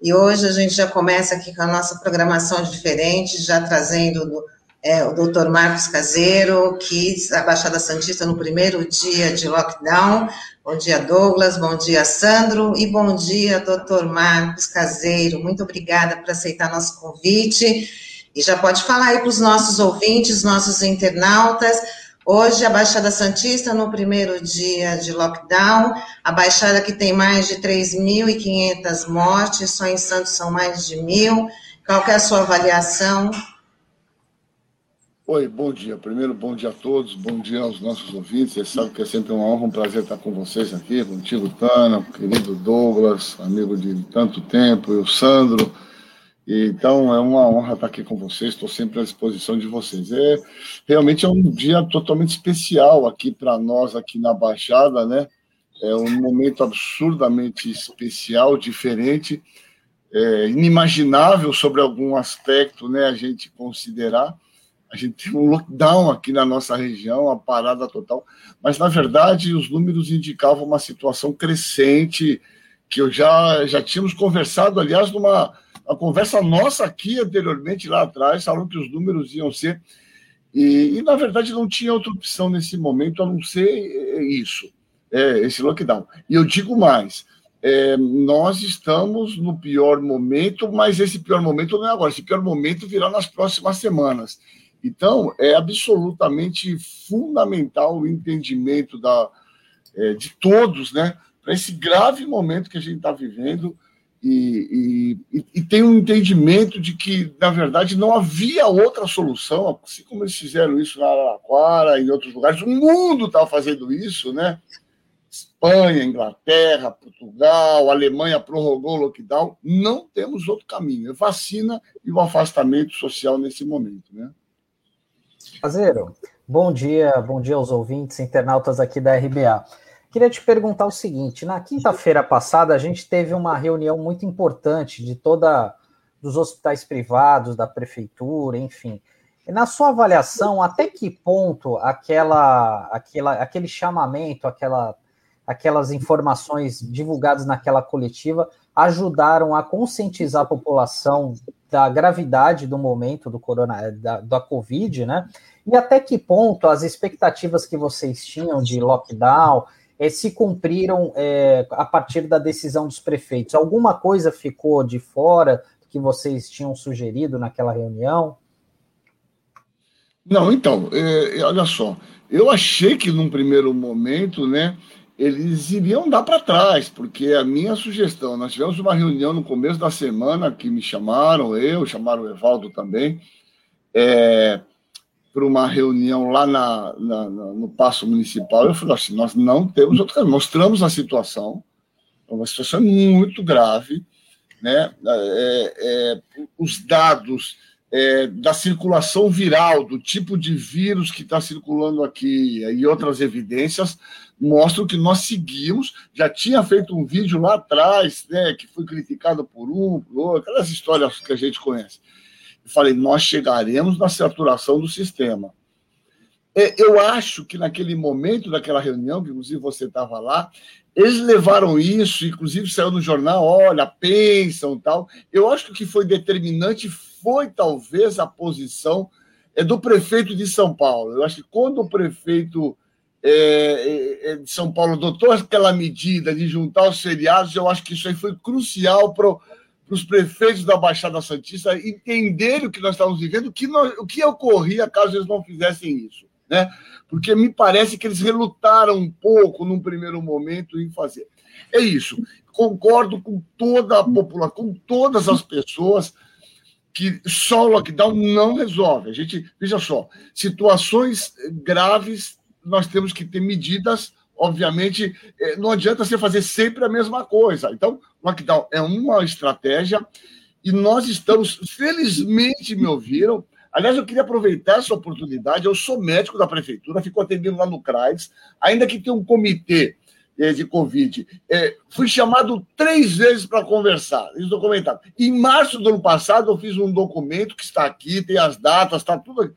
E hoje a gente já começa aqui com a nossa programação diferente, já trazendo é, o doutor Marcos Caseiro, que a Baixada Santista no primeiro dia de lockdown. Bom dia, Douglas. Bom dia, Sandro. E bom dia, doutor Marcos Caseiro. Muito obrigada por aceitar nosso convite. E já pode falar aí para os nossos ouvintes, nossos internautas. Hoje, a Baixada Santista, no primeiro dia de lockdown, a Baixada que tem mais de 3.500 mortes, só em Santos são mais de mil. Qual é a sua avaliação? Oi, bom dia. Primeiro, bom dia a todos, bom dia aos nossos ouvintes. Vocês sabem que é sempre uma honra, um prazer estar com vocês aqui, contigo, Tana, querido Douglas, amigo de tanto tempo, e o Sandro. Então, é uma honra estar aqui com vocês, estou sempre à disposição de vocês. É, realmente é um dia totalmente especial aqui para nós, aqui na Baixada, né? É um momento absurdamente especial, diferente, é, inimaginável sobre algum aspecto, né? A gente considerar a gente tem um lockdown aqui na nossa região, uma parada total, mas na verdade os números indicavam uma situação crescente, que eu já, já tínhamos conversado, aliás, numa uma conversa nossa aqui anteriormente, lá atrás, falaram que os números iam ser. E, e, na verdade não tinha outra opção nesse momento a não ser isso, é, esse lockdown. E eu digo mais: é, nós estamos no pior momento, mas esse pior momento não é agora, esse pior momento virá nas próximas semanas. Então, é absolutamente fundamental o entendimento da, é, de todos, né, para esse grave momento que a gente está vivendo e, e, e, tem um entendimento de que, na verdade, não havia outra solução, assim como eles fizeram isso na Araraquara e em outros lugares, o mundo estava fazendo isso, né? Espanha, Inglaterra, Portugal, Alemanha prorrogou o lockdown. Não temos outro caminho. É vacina e o afastamento social nesse momento, né? Caseiro, bom dia, bom dia aos ouvintes, internautas aqui da RBA. Queria te perguntar o seguinte: na quinta-feira passada, a gente teve uma reunião muito importante de toda dos hospitais privados, da prefeitura, enfim. Na sua avaliação, até que ponto aquela, aquela, aquele chamamento, aquela, aquelas informações divulgadas naquela coletiva ajudaram a conscientizar a população da gravidade do momento do corona, da, da Covid, né? E até que ponto as expectativas que vocês tinham de lockdown é, se cumpriram é, a partir da decisão dos prefeitos? Alguma coisa ficou de fora que vocês tinham sugerido naquela reunião? Não, então, é, olha só, eu achei que num primeiro momento, né, eles iriam dar para trás, porque a minha sugestão, nós tivemos uma reunião no começo da semana que me chamaram, eu, chamaram o Evaldo também, é, para uma reunião lá na, na, na, no Paço Municipal. Eu falei assim: nós não temos outro caminho. Mostramos a situação, é uma situação muito grave, né? É, é, os dados é, da circulação viral, do tipo de vírus que está circulando aqui e outras evidências mostram que nós seguimos. Já tinha feito um vídeo lá atrás, né, que foi criticado por um, por outro, aquelas histórias que a gente conhece. Falei, nós chegaremos na saturação do sistema. É, eu acho que naquele momento daquela reunião, que inclusive você estava lá, eles levaram isso, inclusive saiu no jornal, olha, pensam tal. Eu acho que o que foi determinante foi talvez a posição é, do prefeito de São Paulo. Eu acho que quando o prefeito é, é de São Paulo adotou aquela medida de juntar os feriados, eu acho que isso aí foi crucial para os prefeitos da Baixada Santista entenderem o que nós estávamos vivendo, o que, nós, o que ocorria caso eles não fizessem isso. Né? Porque me parece que eles relutaram um pouco num primeiro momento em fazer. É isso. Concordo com toda a população, com todas as pessoas que só o lockdown não resolve. A gente, veja só, situações graves, nós temos que ter medidas obviamente, é, não adianta você fazer sempre a mesma coisa. Então, lockdown é uma estratégia e nós estamos, felizmente me ouviram. Aliás, eu queria aproveitar essa oportunidade. Eu sou médico da prefeitura, fico atendendo lá no CRAS, ainda que tenha um comitê é, de Covid. É, fui chamado três vezes para conversar, eles documentaram. Em março do ano passado, eu fiz um documento que está aqui, tem as datas, está tudo aqui,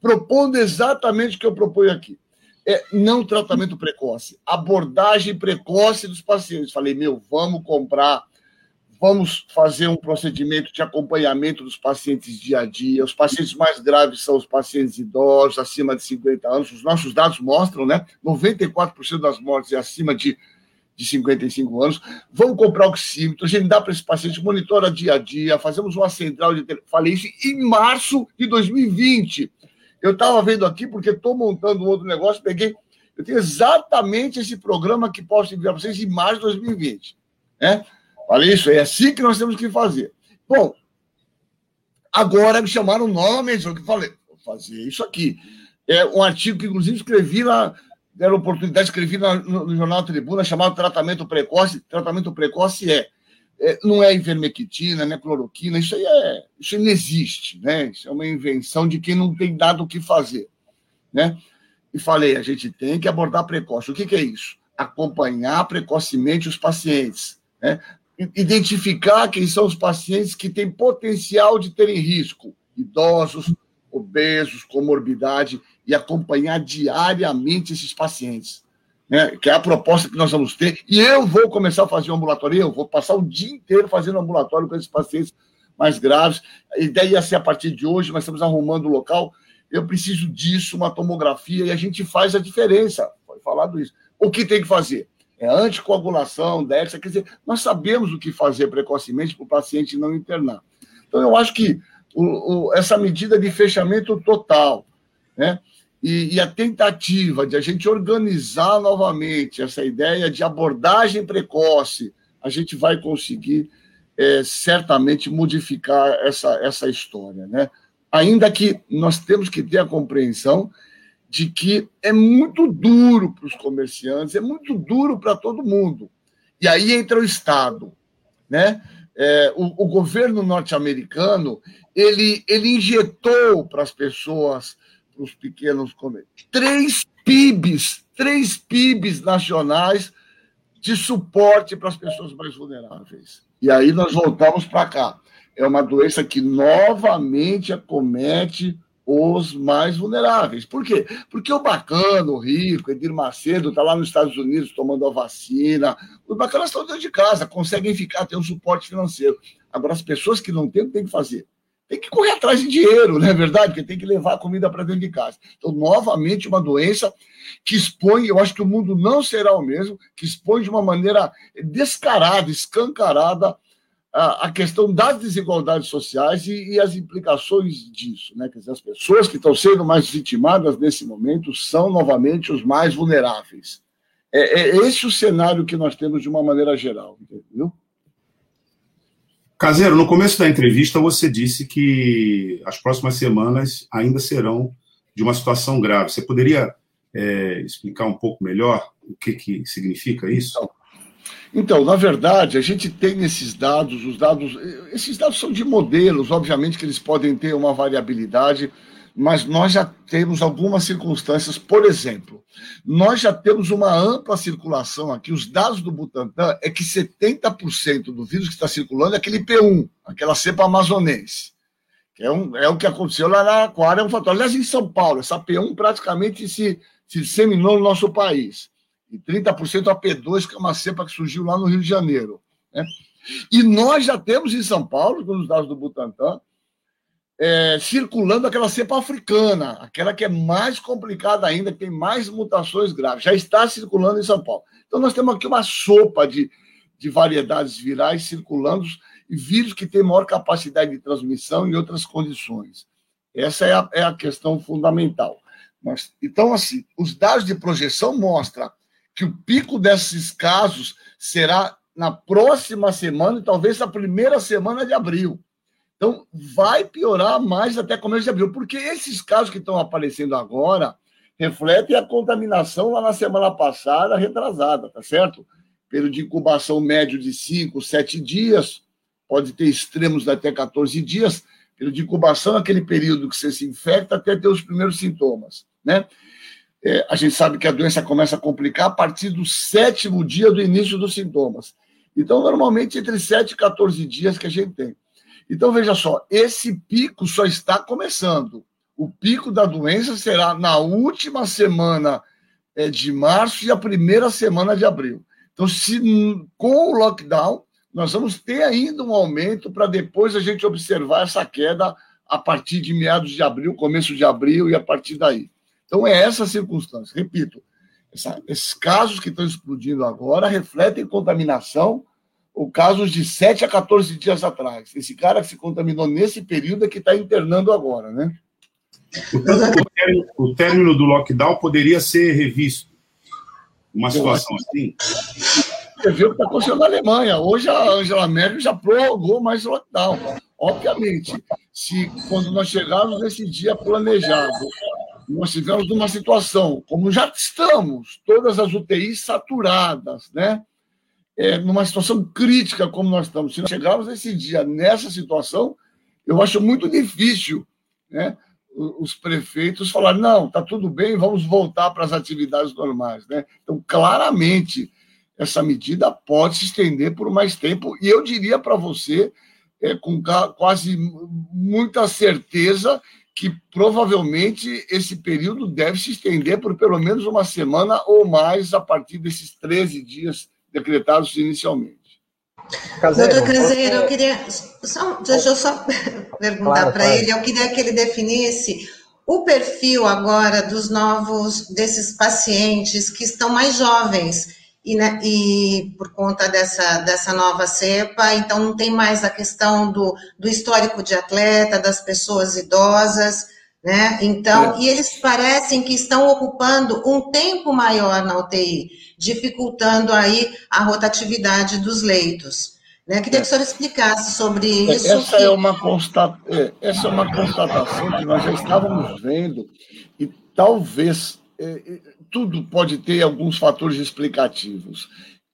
propondo exatamente o que eu proponho aqui é, não tratamento precoce, abordagem precoce dos pacientes. Falei, meu, vamos comprar Vamos fazer um procedimento de acompanhamento dos pacientes dia a dia. Os pacientes mais graves são os pacientes idosos, acima de 50 anos. Os nossos dados mostram, né? 94% das mortes é acima de, de 55 anos. Vamos comprar oxímetro, a gente dá para esse paciente, monitora dia a dia, fazemos uma central de. Falei isso em março de 2020. Eu estava vendo aqui, porque estou montando um outro negócio, peguei. Eu tenho exatamente esse programa que posso enviar para vocês em março de 2020. Né? Falei isso, é assim que nós temos que fazer. Bom, agora me chamaram novamente, eu falei, vou fazer isso aqui. É um artigo que, inclusive, escrevi lá, deram oportunidade, escrevi no, no Jornal Tribuna, chamado Tratamento Precoce. Tratamento precoce é não é ivermectina, não é cloroquina, isso aí é, isso aí não existe, né? Isso é uma invenção de quem não tem dado o que fazer, né? E falei, a gente tem que abordar precoce. O que, que é isso? Acompanhar precocemente os pacientes, né? identificar quem são os pacientes que têm potencial de terem risco, idosos, obesos, comorbidade, e acompanhar diariamente esses pacientes. Né? Que é a proposta que nós vamos ter. E eu vou começar a fazer um ambulatório, eu vou passar o dia inteiro fazendo ambulatório com esses pacientes mais graves. A ideia ia ser a partir de hoje, mas estamos arrumando o local. Eu preciso disso, uma tomografia, e a gente faz a diferença. Foi falado isso. O que tem que fazer? é anticoagulação, DEXA, quer dizer, nós sabemos o que fazer precocemente para o paciente não internar. Então, eu acho que o, o, essa medida de fechamento total, né? E, e, a tentativa de a gente organizar novamente essa ideia de abordagem precoce, a gente vai conseguir é, certamente modificar essa, essa história, né? Ainda que nós temos que ter a compreensão de que é muito duro para os comerciantes, é muito duro para todo mundo. E aí entra o Estado. Né? É, o, o, governo norte-americano ele, ele injetou para as pessoas, os pequenos comerciantes, três PIBs, três PIBs nacionais de suporte para as pessoas mais vulneráveis. E aí nós voltamos para cá. É uma doença que novamente acomete os mais vulneráveis. Por quê? Porque o bacana, o rico, Edir Macedo, está lá nos Estados Unidos tomando a vacina. Os bacanas estão dentro de casa, conseguem ficar, ter um suporte financeiro. Agora, as pessoas que não têm, tem que fazer. Tem que correr atrás de dinheiro, não é verdade? Porque tem que levar a comida para dentro de casa. Então, novamente, uma doença que expõe, eu acho que o mundo não será o mesmo, que expõe de uma maneira descarada, escancarada, a, a questão das desigualdades sociais e, e, as implicações disso. Né? Quer dizer, as pessoas que estão sendo mais vitimadas nesse momento são novamente os mais vulneráveis. É, é esse o cenário que nós temos de uma maneira geral, entendeu? Caseiro, no começo da entrevista você disse que as próximas semanas ainda serão de uma situação grave. Você poderia é, explicar um pouco melhor o que, que significa isso? Então, então, na verdade, a gente tem esses dados, os dados, esses dados são de modelos, obviamente que eles podem ter uma variabilidade, mas nós já temos algumas circunstâncias, por exemplo, nós já temos uma ampla circulação aqui, os dados do Butantan é que 70% do vírus que está circulando é aquele P1, aquela cepa amazonense, é, um, é o que aconteceu lá na Aquária, é um fator. Aliás, em São Paulo, essa P1 praticamente se, se disseminou no nosso país e 30% a P2, que é uma cepa que surgiu lá no Rio de Janeiro. Né? E nós já temos em São Paulo, com os dados do Butantan, é, circulando aquela cepa africana, aquela que é mais complicada ainda, que tem mais mutações graves. Já está circulando em São Paulo. Então, nós temos aqui uma sopa de, de variedades virais circulando e vírus que têm maior capacidade de transmissão em outras condições. Essa é a, é a questão fundamental. Mas, então, assim, os dados de projeção mostram que o pico desses casos será na próxima semana e talvez na primeira semana de abril. Então, vai piorar mais até começo de abril, porque esses casos que estão aparecendo agora refletem a contaminação lá na semana passada, retrasada, tá certo? Período de incubação médio de 5, 7 dias, pode ter extremos até 14 dias. Período de incubação é aquele período que você se infecta até ter os primeiros sintomas, né? é, a gente sabe que a doença começa a complicar a partir do sétimo dia do início dos sintomas. Então, normalmente, entre 7 e 14 dias que a gente tem. Então, veja só, esse pico só está começando. O pico da doença será na última semana é, de março e a primeira semana de abril. Então, se com o lockdown, nós vamos ter ainda um aumento para depois a gente observar essa queda a partir de meados de abril, começo de abril e a partir daí. Então, é essa circunstância. Repito, essa, esses casos que estão explodindo agora refletem contaminação ou casos de 7 a 14 dias atrás. Esse cara que se contaminou nesse período é que está internando agora, né? Portanto, o término, o término do lockdown poderia ser revisto. Uma situação assim? Você viu o que está acontecendo na Alemanha. Hoje a Angela Merkel já prorrogou mais o lockdown. Obviamente, se quando nós chegarmos nesse dia planejado, nós estivermos numa situação, como já estamos, todas as UTIs saturadas, né? É, numa situação crítica como nós estamos. Se nós chegarmos nesse dia nessa situação, eu acho muito difícil né, os prefeitos falarem, não, está tudo bem, vamos voltar para as atividades normais. Né? Então, claramente, essa medida pode se estender por mais tempo, e eu diria para você, é, com quase muita certeza, que provavelmente esse período deve se estender por pelo menos uma semana ou mais a partir desses 13 dias decretados inicialmente. Caseiro, Doutor Caseiro, você... eu queria. Só, deixa eu só perguntar claro, para ele, eu queria que ele definisse o perfil agora dos novos, desses pacientes que estão mais jovens. E, né, e, por conta dessa, dessa nova cepa, então não tem mais a questão do, do histórico de atleta, das pessoas idosas, né? Então, é. e eles parecem que estão ocupando um tempo maior na UTI dificultando aí a rotatividade dos leitos. Né? Queria que o senhor explicasse sobre é, isso. Essa, que... é uma constata... É, essa é uma constatação que nós já estávamos vendo e talvez é, tudo pode ter alguns fatores explicativos.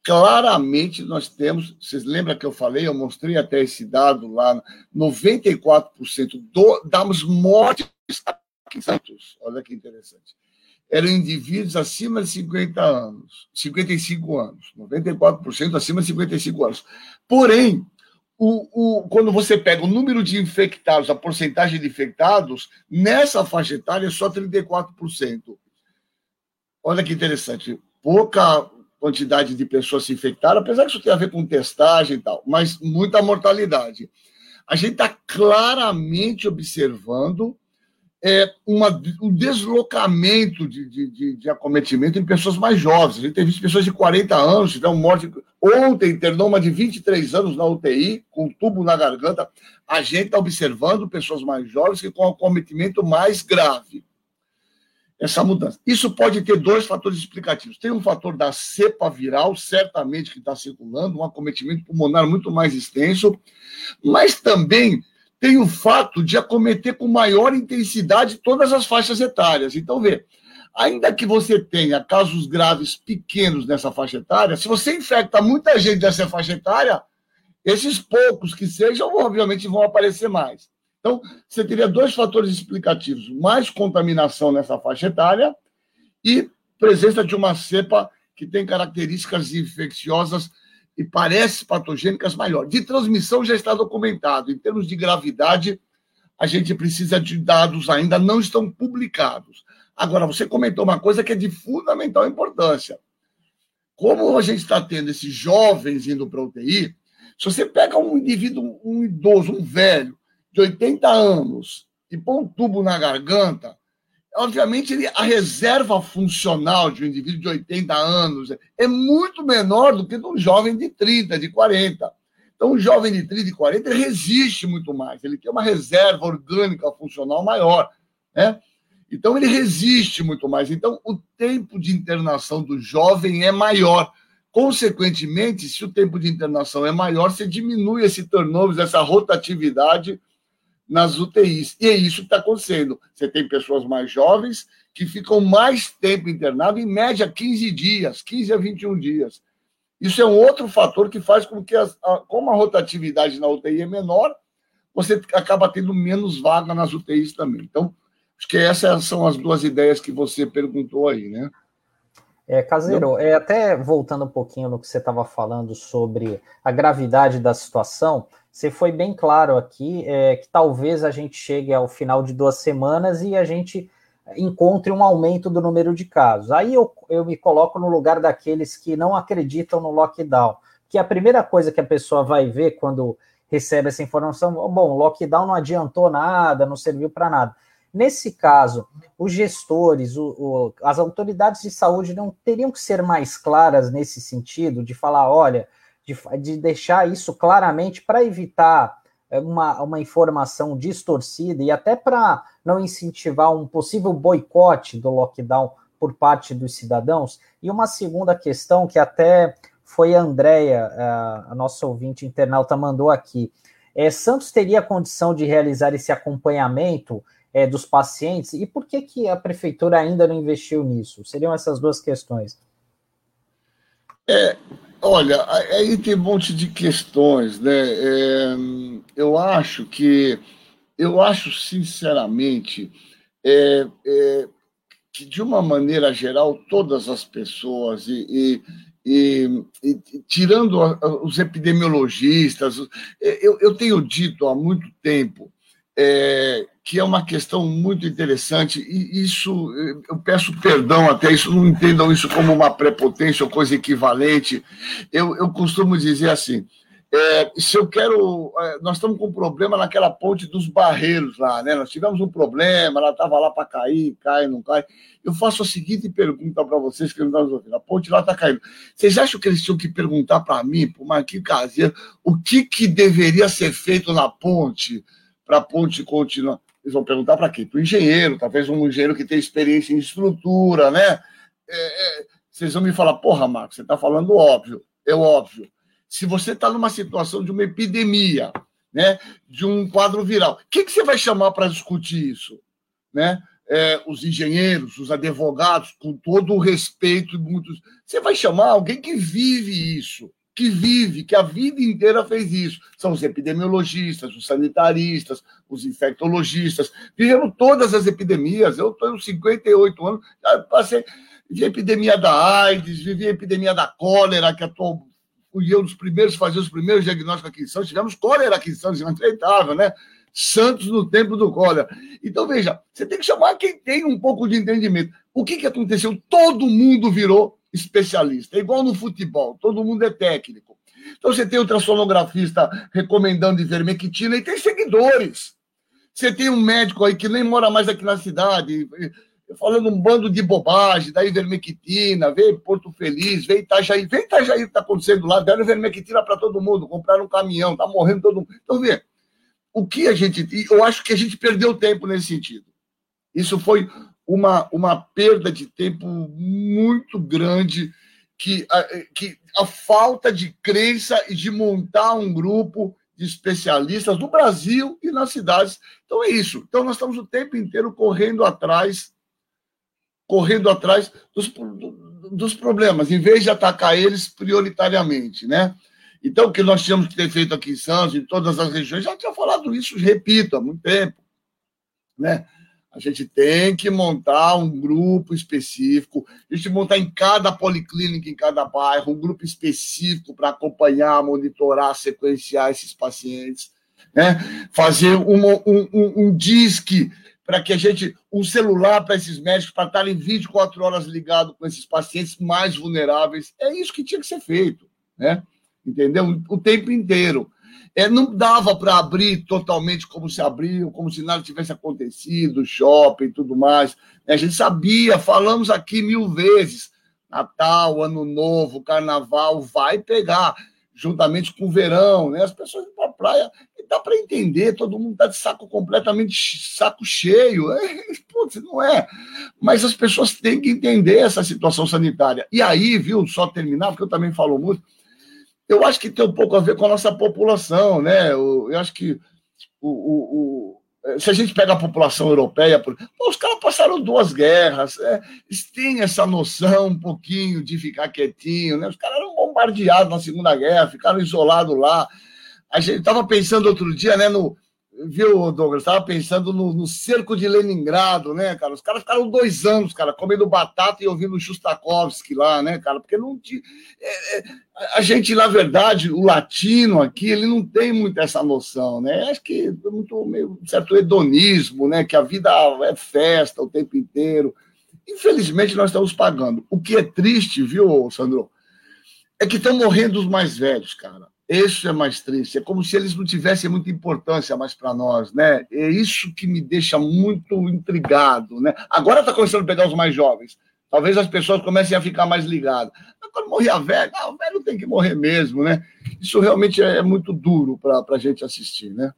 Claramente nós temos, vocês lembram que eu falei, eu mostrei até esse dado lá, 94% do, das mortes aqui em Santos. Olha que interessante eram indivíduos acima de 50 anos, 55 anos, 94% acima de 55 anos. Porém, o, o, quando você pega o número de infectados, a porcentagem de infectados, nessa faixa etária é só 34%. Olha que interessante. Pouca quantidade de pessoas se infectaram, apesar que isso tem a ver com testagem e tal, mas muita mortalidade. A gente está claramente observando é, uma, um deslocamento de, de, de, acometimento em pessoas mais jovens. A gente tem visto pessoas de 40 anos, tiveram morte. Ontem internou uma de 23 anos na UTI, com um tubo na garganta. A gente está observando pessoas mais jovens que com acometimento mais grave. Essa mudança. Isso pode ter dois fatores explicativos. Tem um fator da cepa viral, certamente, que está circulando, um acometimento pulmonar muito mais extenso, mas também tem o fato de acometer com maior intensidade todas as faixas etárias. Então, vê, ainda que você tenha casos graves pequenos nessa faixa etária, se você infecta muita gente dessa faixa etária, esses poucos que sejam, obviamente, vão aparecer mais. Então, você teria dois fatores explicativos: mais contaminação nessa faixa etária e presença de uma cepa que tem características infecciosas e parece patogênicas maior. De transmissão já está documentado. Em termos de gravidade, a gente precisa de dados ainda não estão publicados. Agora, você comentou uma coisa que é de fundamental importância. Como a gente está tendo esses jovens indo para UTI, se você pega um indivíduo, um idoso, um velho, de 80 anos, e põe um tubo na garganta, obviamente, ele, a reserva funcional de um indivíduo de 80 anos é muito menor do que de um jovem de 30, de 40. Então, um jovem de 30 e 40 ele resiste muito mais, ele tem uma reserva orgânica funcional maior. Né? Então, ele resiste muito mais. Então, o tempo de internação do jovem é maior. Consequentemente, se o tempo de internação é maior, você diminui esse turnover, essa rotatividade nas UTIs. E é isso que está acontecendo. Você tem pessoas mais jovens que ficam mais tempo internadas, em média 15 dias, 15 a 21 dias. Isso é um outro fator que faz com que, as, a, como a rotatividade na UTI é menor, você acaba tendo menos vaga nas UTIs também. Então, acho que essas são as duas ideias que você perguntou aí, né? É, Caseiro, é, até voltando um pouquinho no que você estava falando sobre a gravidade da situação, você foi bem claro aqui é, que talvez a gente chegue ao final de duas semanas e a gente encontre um aumento do número de casos. Aí eu, eu me coloco no lugar daqueles que não acreditam no lockdown. que a primeira coisa que a pessoa vai ver quando recebe essa informação, bom, lockdown não adiantou nada, não serviu para nada. Nesse caso, os gestores, o, o, as autoridades de saúde não teriam que ser mais claras nesse sentido, de falar, olha, de, de deixar isso claramente para evitar é, uma, uma informação distorcida e até para não incentivar um possível boicote do lockdown por parte dos cidadãos. E uma segunda questão que até foi a Andrea, a nossa ouvinte internauta, mandou aqui. É, Santos teria condição de realizar esse acompanhamento é, dos pacientes? E por que, que a prefeitura ainda não investiu nisso? Seriam essas duas questões. É, olha, aí tem um monte de questões, né? É, eu acho que, eu acho sinceramente é, é, que de uma maneira geral todas as pessoas e, e, e, e tirando os epidemiologistas, eu, eu tenho dito há muito tempo é, que é uma questão muito interessante, e isso, eu peço perdão até, isso não entendam isso como uma prepotência ou coisa equivalente. Eu, eu costumo dizer assim: é, se eu quero. É, nós estamos com um problema naquela ponte dos barreiros lá, né? Nós tivemos um problema, ela estava lá para cair, cai, não cai. Eu faço a seguinte pergunta para vocês que não estão ouvindo: a ponte lá está caindo. Vocês acham que eles tinham que perguntar para mim, para o Marquinhos Caseiro, o que, que deveria ser feito na ponte para a ponte continuar? Eles vão perguntar para quem? Para o engenheiro, talvez um engenheiro que tem experiência em estrutura, né? É, é, vocês vão me falar, porra, Marcos, você está falando óbvio. É óbvio. Se você está numa situação de uma epidemia, né, de um quadro viral, quem que você vai chamar para discutir isso? Né? É, os engenheiros, os advogados, com todo o respeito, muitos. Você vai chamar alguém que vive isso que vive, que a vida inteira fez isso. São os epidemiologistas, os sanitaristas, os infectologistas. Vivemos todas as epidemias. Eu com 58 anos, passei. A epidemia da AIDS, vivi a epidemia da cólera, que atual, fui eu dos primeiros a fazer os primeiros diagnósticos aqui em Santos. Tivemos cólera aqui em Santos, inacreditável, né? Santos no tempo do cólera. Então, veja, você tem que chamar quem tem um pouco de entendimento. O que, que aconteceu? Todo mundo virou especialista. É igual no futebol, todo mundo é técnico. Então você tem ultrassonografista recomendando ivermectina e tem seguidores. Você tem um médico aí que nem mora mais aqui na cidade, falando um bando de bobagem, da ivermectina, vem Porto Feliz, vem Itajaí, vem Itajaí que está acontecendo lá, deram ivermectina para todo mundo, compraram um caminhão, está morrendo todo mundo. Então, vê, o que a gente. Eu acho que a gente perdeu tempo nesse sentido. Isso foi uma, uma perda de tempo muito grande, que a, que a falta de crença e de montar um grupo de especialistas no Brasil e nas cidades. Então é isso. Então nós estamos o tempo inteiro correndo atrás, correndo atrás dos, dos problemas, em vez de atacar eles prioritariamente, né? Então, o que nós tínhamos que ter feito aqui em Santos, em todas as regiões, já tinha falado isso, repito, há muito tempo, né? A gente tem que montar um grupo específico, a gente montar em cada policlínica, em cada bairro, um grupo específico para acompanhar, monitorar, sequenciar esses pacientes, né? fazer um, um, um, um disque para que a gente, um celular para esses médicos, para estarem 24 horas ligados com esses pacientes mais vulneráveis. É isso que tinha que ser feito, né? Entendeu? O tempo inteiro. É, não dava para abrir totalmente como se abriu, como se nada tivesse acontecido, shopping e tudo mais. A gente sabia, falamos aqui mil vezes: Natal, Ano Novo, Carnaval, vai pegar, juntamente com o verão, né? As pessoas vão para a praia, e dá para entender, todo mundo está de saco completamente saco cheio. É, putz, não é. Mas as pessoas têm que entender essa situação sanitária. E aí, viu, só terminar, porque eu também falo muito eu acho que tem um pouco a ver com a nossa população, né? Eu, eu acho que o, o, o, se a gente pega a população europeia, pô, os caras passaram duas guerras, é, eles têm essa noção um pouquinho de ficar quietinho, né? Os caras eram bombardeados na Segunda Guerra, ficaram isolados lá. A gente estava pensando outro dia, né, no, Viu, Douglas? Estava pensando no, no, cerco de Leningrado, né, cara? Os caras ficaram dois anos, cara, comendo batata e ouvindo Shostakovsky lá, né, cara? Porque não tinha. É, é, a gente, na verdade, o latino aqui, ele não tem muito essa noção, né? Acho que é muito meio certo hedonismo, né? Que a vida é festa o tempo inteiro. Infelizmente, nós estamos pagando. O que é triste, viu, Sandro? é que estão morrendo os mais velhos, cara. Isso é mais triste. É como se eles não tivessem muita importância mais para nós, né? É isso que me deixa muito intrigado, né? Agora está começando a pegar os mais jovens. Talvez as pessoas comecem a ficar mais ligadas. Mas quando morrer a velha, o velho tem que morrer mesmo, né? Isso realmente é, é muito duro para a gente assistir, né?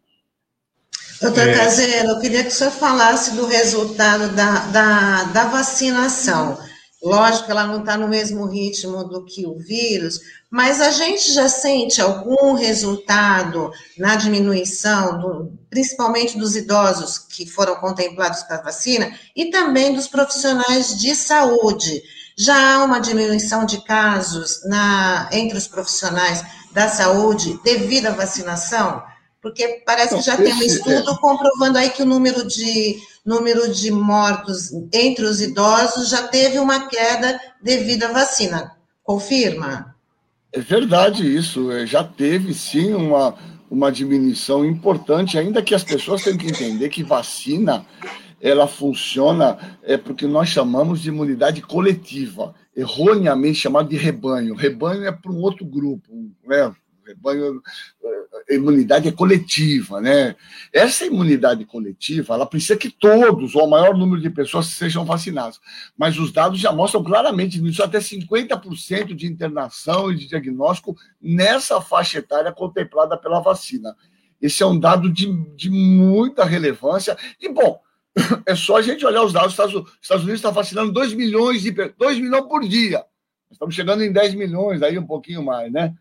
Doutor é... Caseiro, eu queria que o senhor falasse do resultado da, da, da vacinação. Lógico ela não está no mesmo ritmo do que o vírus, mas a gente já sente algum resultado na diminuição, do, principalmente dos idosos que foram contemplados com a vacina e também dos profissionais de saúde. Já há uma diminuição de casos na, entre os profissionais da saúde devido à vacinação? Porque parece que já tem um estudo comprovando aí que o número de, número de mortos entre os idosos já teve uma queda devido à vacina. Confirma? É verdade isso. É, já teve sim uma, uma diminuição importante, ainda que as pessoas tenham que entender que vacina ela funciona é porque nós chamamos de imunidade coletiva, erroneamente chamado de rebanho. Rebanho é para um outro grupo, né? rebanho, imunidade é coletiva, né? Essa imunidade coletiva, ela precisa que todos, ou o maior número de pessoas, sejam vacinados. Mas os dados já mostram claramente isso, até 50% de internação e de diagnóstico nessa faixa etária contemplada pela vacina. Esse é um dado de, de muita relevância. E, bom, é só a gente olhar os dados. Os Estados Unidos está vacinando 2 milhões, de, 2 milhões por dia. Estamos chegando em 10 milhões, aí um pouquinho mais, né?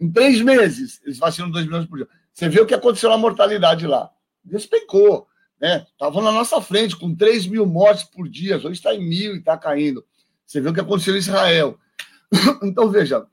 Em três meses, eles vacinam 2 milhões por dia. Você vê o que aconteceu na mortalidade lá. Despencou. Né? Estavam na nossa frente, com 3 mil mortes por dia. Hoje está em mil e está caindo. Você vê o que aconteceu em Israel. Então, veja,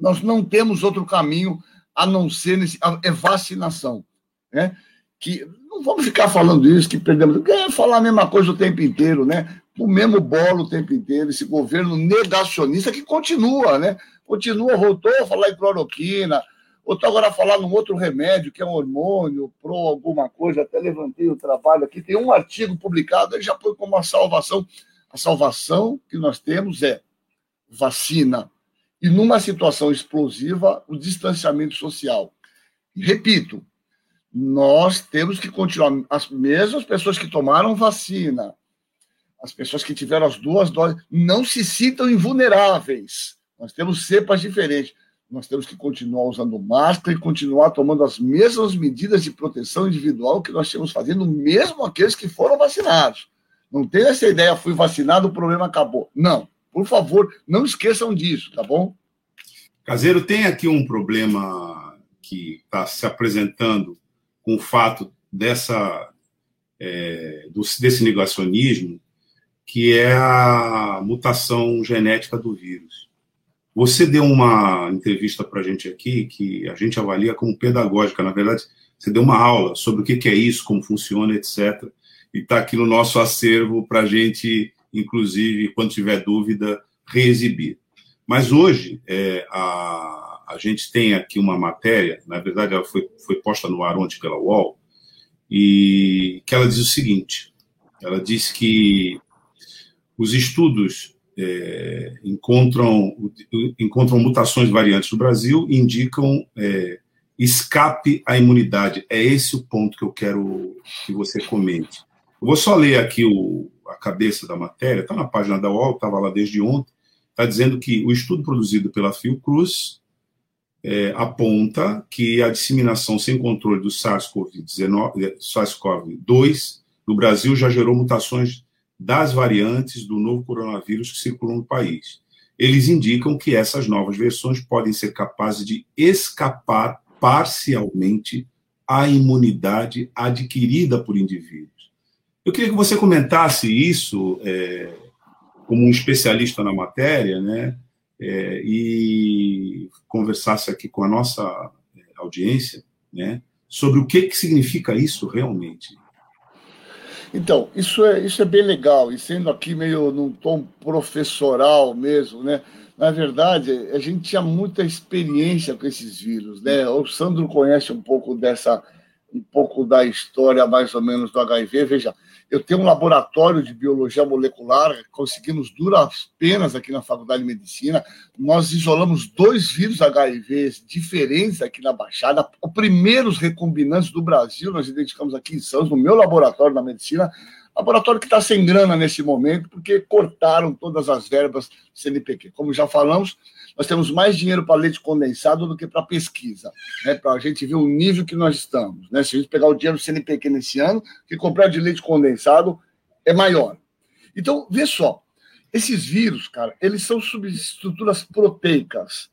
nós não temos outro caminho a não ser nesse, a, é vacinação. Né? Que não vamos ficar falando isso, que perdemos. É falar a mesma coisa o tempo inteiro, né? O mesmo bolo o tempo inteiro, esse governo negacionista que continua, né? Continua, voltou a falar em cloroquina, voltou agora a falar num outro remédio, que é um hormônio, pro alguma coisa, até levantei o trabalho aqui, tem um artigo publicado, ele já foi como uma salvação. A salvação que nós temos é vacina. E numa situação explosiva, o distanciamento social. Repito, nós temos que continuar. As mesmas pessoas que tomaram vacina, as pessoas que tiveram as duas doses, não se sintam invulneráveis. Nós temos cepas diferentes. Nós temos que continuar usando máscara e continuar tomando as mesmas medidas de proteção individual que nós temos fazendo, mesmo aqueles que foram vacinados. Não tem essa ideia, fui vacinado, o problema acabou. Não. Por favor, não esqueçam disso, tá bom? Caseiro, tem aqui um problema que está se apresentando com o fato dessa é, desse negacionismo, que é a mutação genética do vírus. Você deu uma entrevista para a gente aqui que a gente avalia como pedagógica. Na verdade, você deu uma aula sobre o que é isso, como funciona, etc. E está aqui no nosso acervo para a gente, inclusive, quando tiver dúvida, reexibir. Mas hoje, é, a, a gente tem aqui uma matéria, na verdade, ela foi, foi posta no ar ontem pela UOL, e que ela diz o seguinte: ela diz que os estudos é, encontram, encontram mutações variantes no Brasil e indicam é, escape à imunidade. É esse o ponto que eu quero que você comente. Eu vou só ler aqui o, a cabeça da matéria, está na página da UOL, estava lá desde ontem, está dizendo que o estudo produzido pela Fiocruz é, aponta que a disseminação sem controle do SARS-CoV-2 SARS no Brasil já gerou mutações das variantes do novo coronavírus que circulam no país. Eles indicam que essas novas versões podem ser capazes de escapar parcialmente à imunidade adquirida por indivíduos. Eu queria que você comentasse isso é, como um especialista na matéria, né? É, e conversasse aqui com a nossa é, audiência, né? Sobre o que, que significa isso realmente. Então, isso é, isso é bem legal, e sendo aqui meio num tom professoral mesmo, né? Na verdade, a gente tinha muita experiência com esses vírus, né? O Sandro conhece um pouco dessa um pouco da história, mais ou menos, do HIV. Veja, eu tenho um laboratório de biologia molecular, conseguimos duras penas aqui na Faculdade de Medicina. Nós isolamos dois vírus HIV diferentes aqui na Baixada, os primeiros recombinantes do Brasil, nós identificamos aqui em Santos, no meu laboratório da medicina. Laboratório que está sem grana nesse momento, porque cortaram todas as verbas CNPq. Como já falamos, nós temos mais dinheiro para leite condensado do que para pesquisa, né? para a gente ver o nível que nós estamos. Né? Se a gente pegar o dinheiro do CNPq nesse ano, que comprar de leite condensado é maior. Então, vê só, esses vírus, cara, eles são subestruturas proteicas.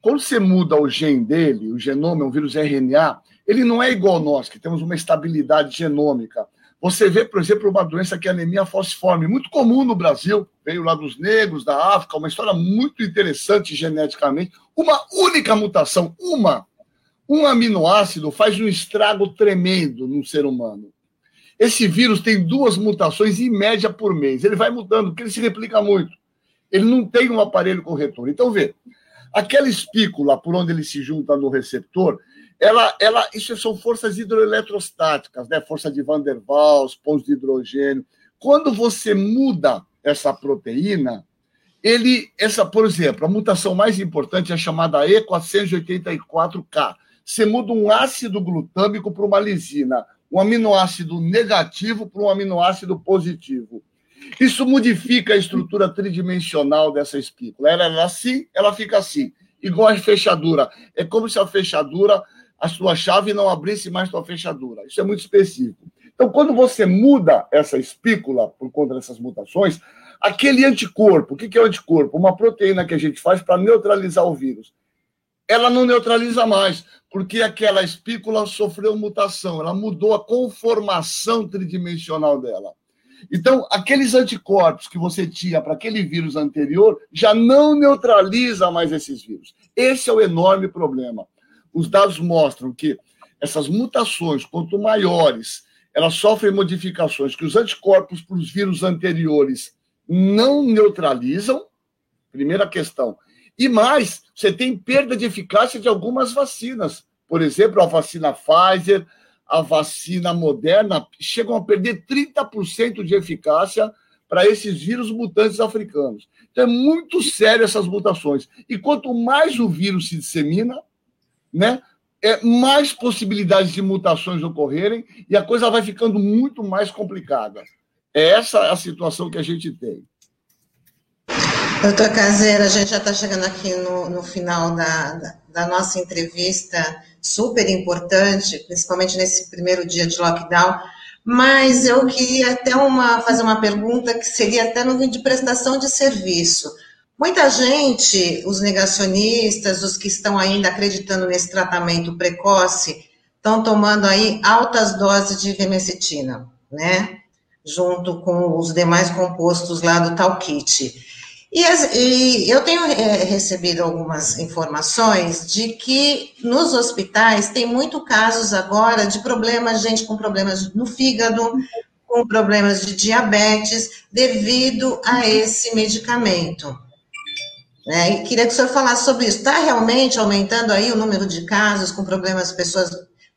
Quando você muda o gene dele, o genoma é um vírus RNA, ele não é igual a nós, que temos uma estabilidade genômica. Você vê, por exemplo, uma doença que é anemia falciforme, muito comum no Brasil, veio lá dos negros, da África, uma história muito interessante geneticamente. Uma única mutação, uma, um aminoácido faz um estrago tremendo no ser humano. Esse vírus tem duas mutações em média por mês. Ele vai mudando, porque ele se replica muito. Ele não tem um aparelho corretor. Então, vê, aquela espícula por onde ele se junta no receptor, ela, ela, isso são forças hidroeletrostáticas, né? Força de Van der Waals, pontos de hidrogênio. Quando você muda essa proteína, ele, essa, por exemplo, a mutação mais importante é chamada E484K. Você muda um ácido glutâmico para uma lisina, um aminoácido negativo para um aminoácido positivo. Isso modifica a estrutura tridimensional dessa espícula. Ela é assim, ela fica assim, igual a fechadura. É como se a fechadura a sua chave não abrisse mais sua fechadura. Isso é muito específico. Então, quando você muda essa espícula por conta dessas mutações, aquele anticorpo, o que é o anticorpo? Uma proteína que a gente faz para neutralizar o vírus. Ela não neutraliza mais, porque aquela espícula sofreu mutação, ela mudou a conformação tridimensional dela. Então, aqueles anticorpos que você tinha para aquele vírus anterior já não neutraliza mais esses vírus. Esse é o enorme problema os dados mostram que essas mutações, quanto maiores, elas sofrem modificações que os anticorpos para os vírus anteriores não neutralizam. Primeira questão. E mais, você tem perda de eficácia de algumas vacinas. Por exemplo, a vacina Pfizer, a vacina Moderna, chegam a perder 30% de eficácia para esses vírus mutantes africanos. Então é muito sério essas mutações. E quanto mais o vírus se dissemina, né? É, mais possibilidades de mutações ocorrerem e a coisa vai ficando muito mais complicada. É essa a situação que a gente tem. Doutor Caseira, a gente já está chegando aqui no, no final da, da, da, nossa entrevista, super importante, principalmente nesse primeiro dia de lockdown, mas eu queria até uma, fazer uma pergunta que seria até no de prestação de serviço. Muita gente, os negacionistas, os que estão ainda acreditando nesse tratamento precoce, estão tomando aí altas doses de vermecetina, né? Junto com os demais compostos lá do tal kit. E, e eu tenho é, recebido algumas informações de que nos hospitais tem muito casos agora de problemas, gente com problemas no fígado, com problemas de diabetes, devido a esse medicamento. Né? E queria que o senhor falasse sobre isso. Está realmente aumentando aí o número de casos com problemas, pessoas,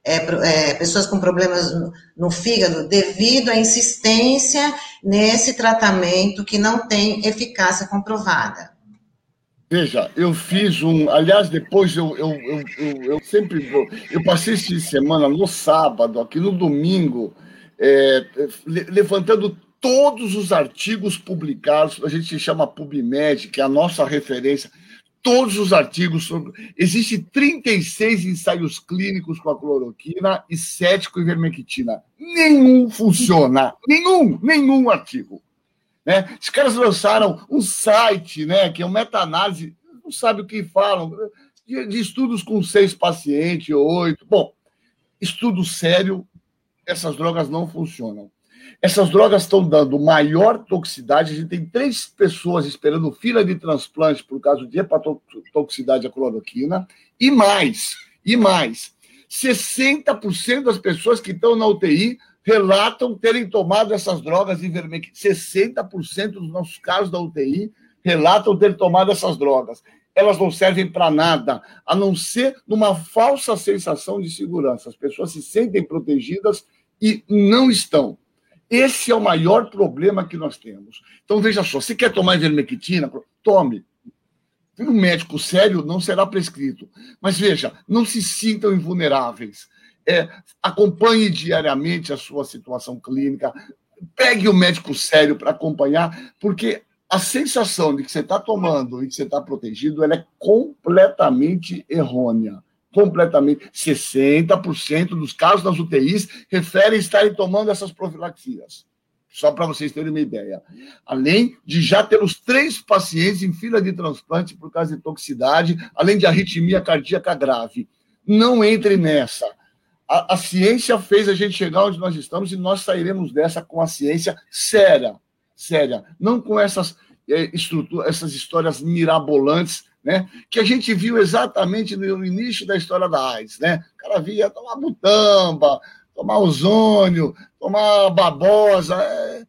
é, é, pessoas com problemas no, no, fígado, devido à insistência nesse tratamento que não tem eficácia comprovada? Veja, eu fiz um. Aliás, depois eu, eu, eu, eu, eu sempre vou. Eu passei esse semana no sábado, aqui no domingo, é, levantando todos os artigos publicados, a gente chama PubMed, que é a nossa referência, todos os artigos sobre. Existem 36 ensaios clínicos com a cloroquina e 7 com ivermectina. Nenhum funciona. Nenhum, nenhum artigo. Né? Os caras lançaram um site, né, que é uma meta-análise, não sabe o que falam, de, de estudos com seis pacientes, oito. Bom, estudo sério, essas drogas não funcionam. Essas drogas estão dando maior toxicidade. A gente tem três pessoas esperando fila de transplante por causa de hepatotoxicidade à cloroquina. E mais, e mais, 60% das pessoas que estão na UTI relatam terem tomado essas drogas ivermectina. 60% dos nossos casos da UTI relatam ter tomado essas drogas. elas não servem para nada, a não ser numa falsa sensação de segurança. As pessoas se sentem protegidas e não estão. Esse é o maior problema que nós temos. Então, veja só, se quer tomar ivermectina, tome. Um médico sério não será prescrito. Mas veja, não se sintam invulneráveis. É, acompanhe diariamente a sua situação clínica, pegue o médico sério para acompanhar, porque a sensação de que você está tomando e que você está protegido ela é completamente errônea. Completamente. 60% dos casos das UTIs referem estarem tomando essas profilaxias. Só para vocês terem uma ideia. Além de já ter os três pacientes em fila de transplante por causa de toxicidade, além de arritmia cardíaca grave. Não entre nessa. A, a, ciência fez a gente chegar onde nós estamos e nós sairemos dessa com a ciência séria, séria, não com essas é, essas histórias mirabolantes, né? Que a gente viu exatamente no início da história da AIDS, né? O cara via tomar butamba, tomar ozônio, tomar babosa. É...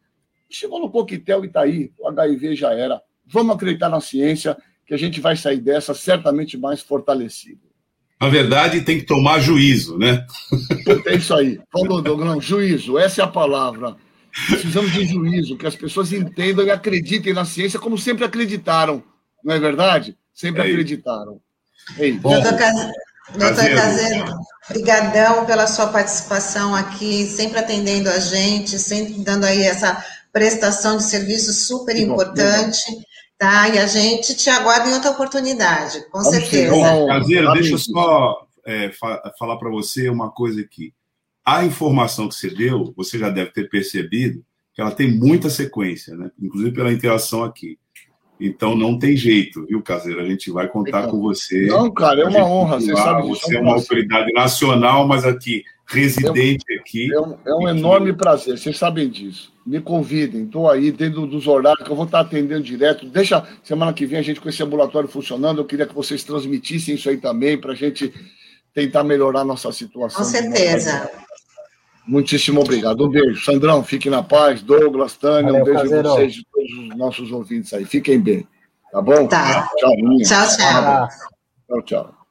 Chegou no coquetel e tá aí, o HIV já era. Vamos acreditar na ciência que a gente vai sair dessa certamente mais fortalecido. Na verdade, tem que tomar juízo, né? É isso aí. Falou, Douglas, juízo, essa é a palavra. Precisamos de juízo, que as pessoas entendam e acreditem na ciência como sempre acreditaram. Não é verdade? Sempre é acreditaram. Doutor, Doutor Caseiro, brigadão pela sua participação aqui, sempre atendendo a gente, sempre dando aí essa prestação de serviço super importante. Tá? E a gente te aguarda em outra oportunidade, com Vamos certeza. Bom, Caseiro, deixa eu só é, fa falar para você uma coisa aqui. A informação que você deu, você já deve ter percebido que ela tem muita sequência, né? inclusive pela interação aqui. Então não tem jeito, viu, Caseiro? A gente vai contar então, com você. Não, cara, é uma honra. Você sabe Você é uma autoridade nacional, mas aqui, residente é, aqui. É um, é um enorme prazer, vocês sabem disso. Me convidem, estou aí dentro dos horários que eu vou estar atendendo direto. Deixa semana que vem a gente com esse ambulatório funcionando. Eu queria que vocês transmitissem isso aí também para a gente tentar melhorar a nossa situação. Com certeza. Muitíssimo obrigado. Um beijo. Sandrão, fique na paz. Douglas, Tânia, Valeu, um beijo a vocês e todos os nossos ouvintes aí. Fiquem bem. Tá bom? Tá. Tchau, Tchau, tchau. Tchau, tchau.